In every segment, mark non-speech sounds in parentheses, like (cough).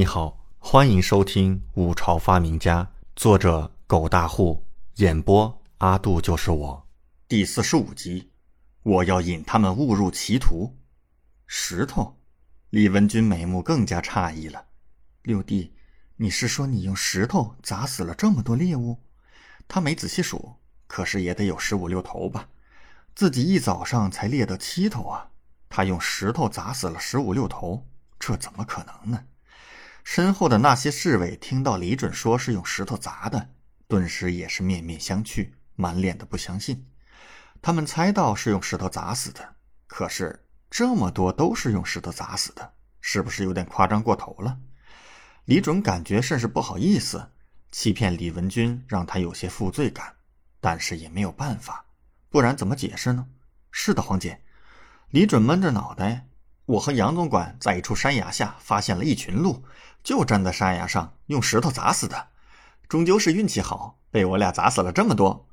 你好，欢迎收听《五朝发明家》，作者狗大户，演播阿杜就是我，第四十五集。我要引他们误入歧途。石头，李文军眉目更加诧异了。六弟，你是说你用石头砸死了这么多猎物？他没仔细数，可是也得有十五六头吧。自己一早上才猎得七头啊，他用石头砸死了十五六头，这怎么可能呢？身后的那些侍卫听到李准说是用石头砸的，顿时也是面面相觑，满脸的不相信。他们猜到是用石头砸死的，可是这么多都是用石头砸死的，是不是有点夸张过头了？李准感觉甚是不好意思，欺骗李文军让他有些负罪感，但是也没有办法，不然怎么解释呢？是的，黄姐。李准闷着脑袋。我和杨总管在一处山崖下发现了一群鹿，就站在山崖上用石头砸死的。终究是运气好，被我俩砸死了这么多。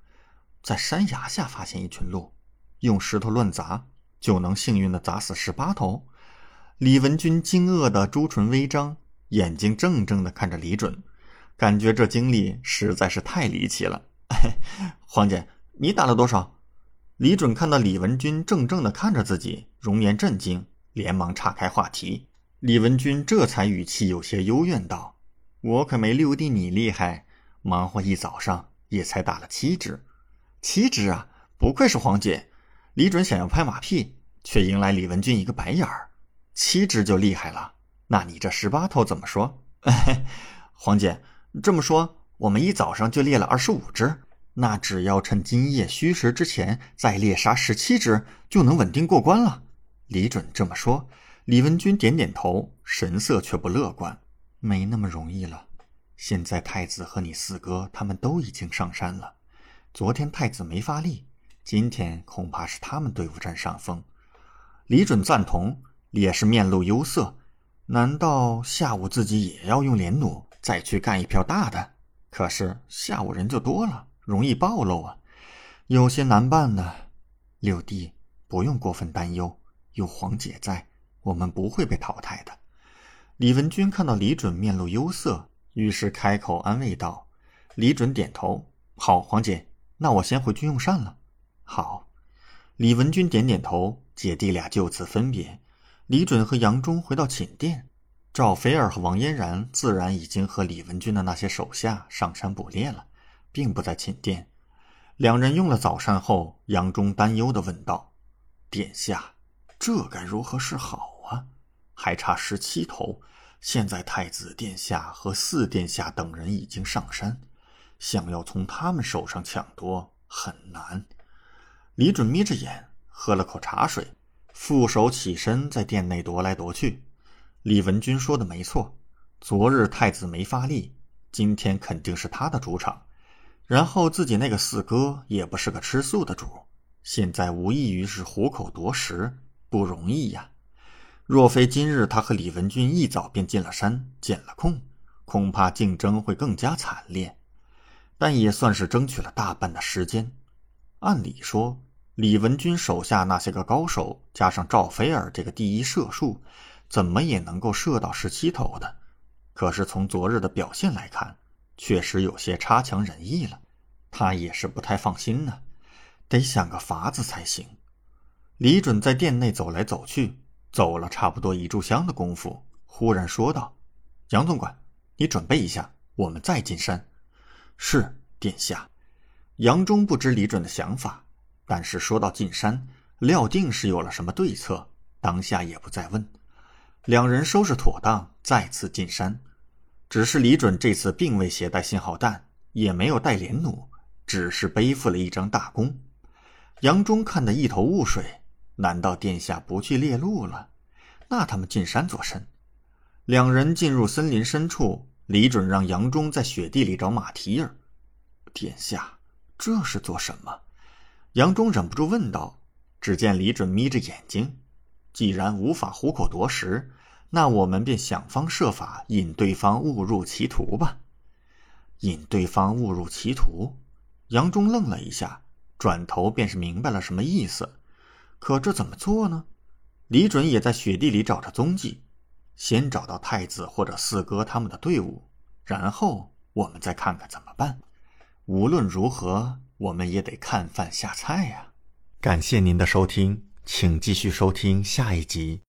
在山崖下发现一群鹿，用石头乱砸就能幸运的砸死十八头。李文军惊愕的朱唇微张，眼睛怔怔的看着李准，感觉这经历实在是太离奇了。(laughs) 黄姐，你打了多少？李准看到李文军怔怔的看着自己，容颜震惊。连忙岔开话题，李文军这才语气有些幽怨道：“我可没六弟你厉害，忙活一早上也才打了七只，七只啊！不愧是黄姐。”李准想要拍马屁，却迎来李文军一个白眼儿：“七只就厉害了？那你这十八头怎么说？” (laughs) 黄姐这么说，我们一早上就猎了二十五只，那只要趁今夜戌时之前再猎杀十七只，就能稳定过关了。李准这么说，李文军点点头，神色却不乐观。没那么容易了。现在太子和你四哥他们都已经上山了。昨天太子没发力，今天恐怕是他们队伍占上风。李准赞同，也是面露忧色。难道下午自己也要用连弩再去干一票大的？可是下午人就多了，容易暴露啊，有些难办呢。六弟，不用过分担忧。有黄姐在，我们不会被淘汰的。李文军看到李准面露忧色，于是开口安慰道：“李准点头，好，黄姐，那我先回去用膳了。”好，李文军点点头，姐弟俩就此分别。李准和杨忠回到寝殿，赵菲儿和王嫣然自然已经和李文军的那些手下上山捕猎了，并不在寝殿。两人用了早膳后，杨忠担忧地问道：“殿下。”这该如何是好啊？还差十七头，现在太子殿下和四殿下等人已经上山，想要从他们手上抢夺很难。李准眯着眼，喝了口茶水，负手起身，在殿内踱来踱去。李文军说的没错，昨日太子没发力，今天肯定是他的主场。然后自己那个四哥也不是个吃素的主，现在无异于是虎口夺食。不容易呀！若非今日他和李文军一早便进了山，捡了空，恐怕竞争会更加惨烈。但也算是争取了大半的时间。按理说，李文军手下那些个高手，加上赵菲儿这个第一射术，怎么也能够射到十七头的。可是从昨日的表现来看，确实有些差强人意了。他也是不太放心呢，得想个法子才行。李准在殿内走来走去，走了差不多一炷香的功夫，忽然说道：“杨总管，你准备一下，我们再进山。”“是，殿下。”杨忠不知李准的想法，但是说到进山，料定是有了什么对策，当下也不再问。两人收拾妥当，再次进山。只是李准这次并未携带信号弹，也没有带连弩，只是背负了一张大弓。杨忠看得一头雾水。难道殿下不去猎鹿了？那他们进山做甚？两人进入森林深处，李准让杨忠在雪地里找马蹄印儿。殿下，这是做什么？杨忠忍不住问道。只见李准眯着眼睛，既然无法虎口夺食，那我们便想方设法引对方误入歧途吧。引对方误入歧途？杨忠愣了一下，转头便是明白了什么意思。可这怎么做呢？李准也在雪地里找着踪迹。先找到太子或者四哥他们的队伍，然后我们再看看怎么办。无论如何，我们也得看饭下菜呀。感谢您的收听，请继续收听下一集。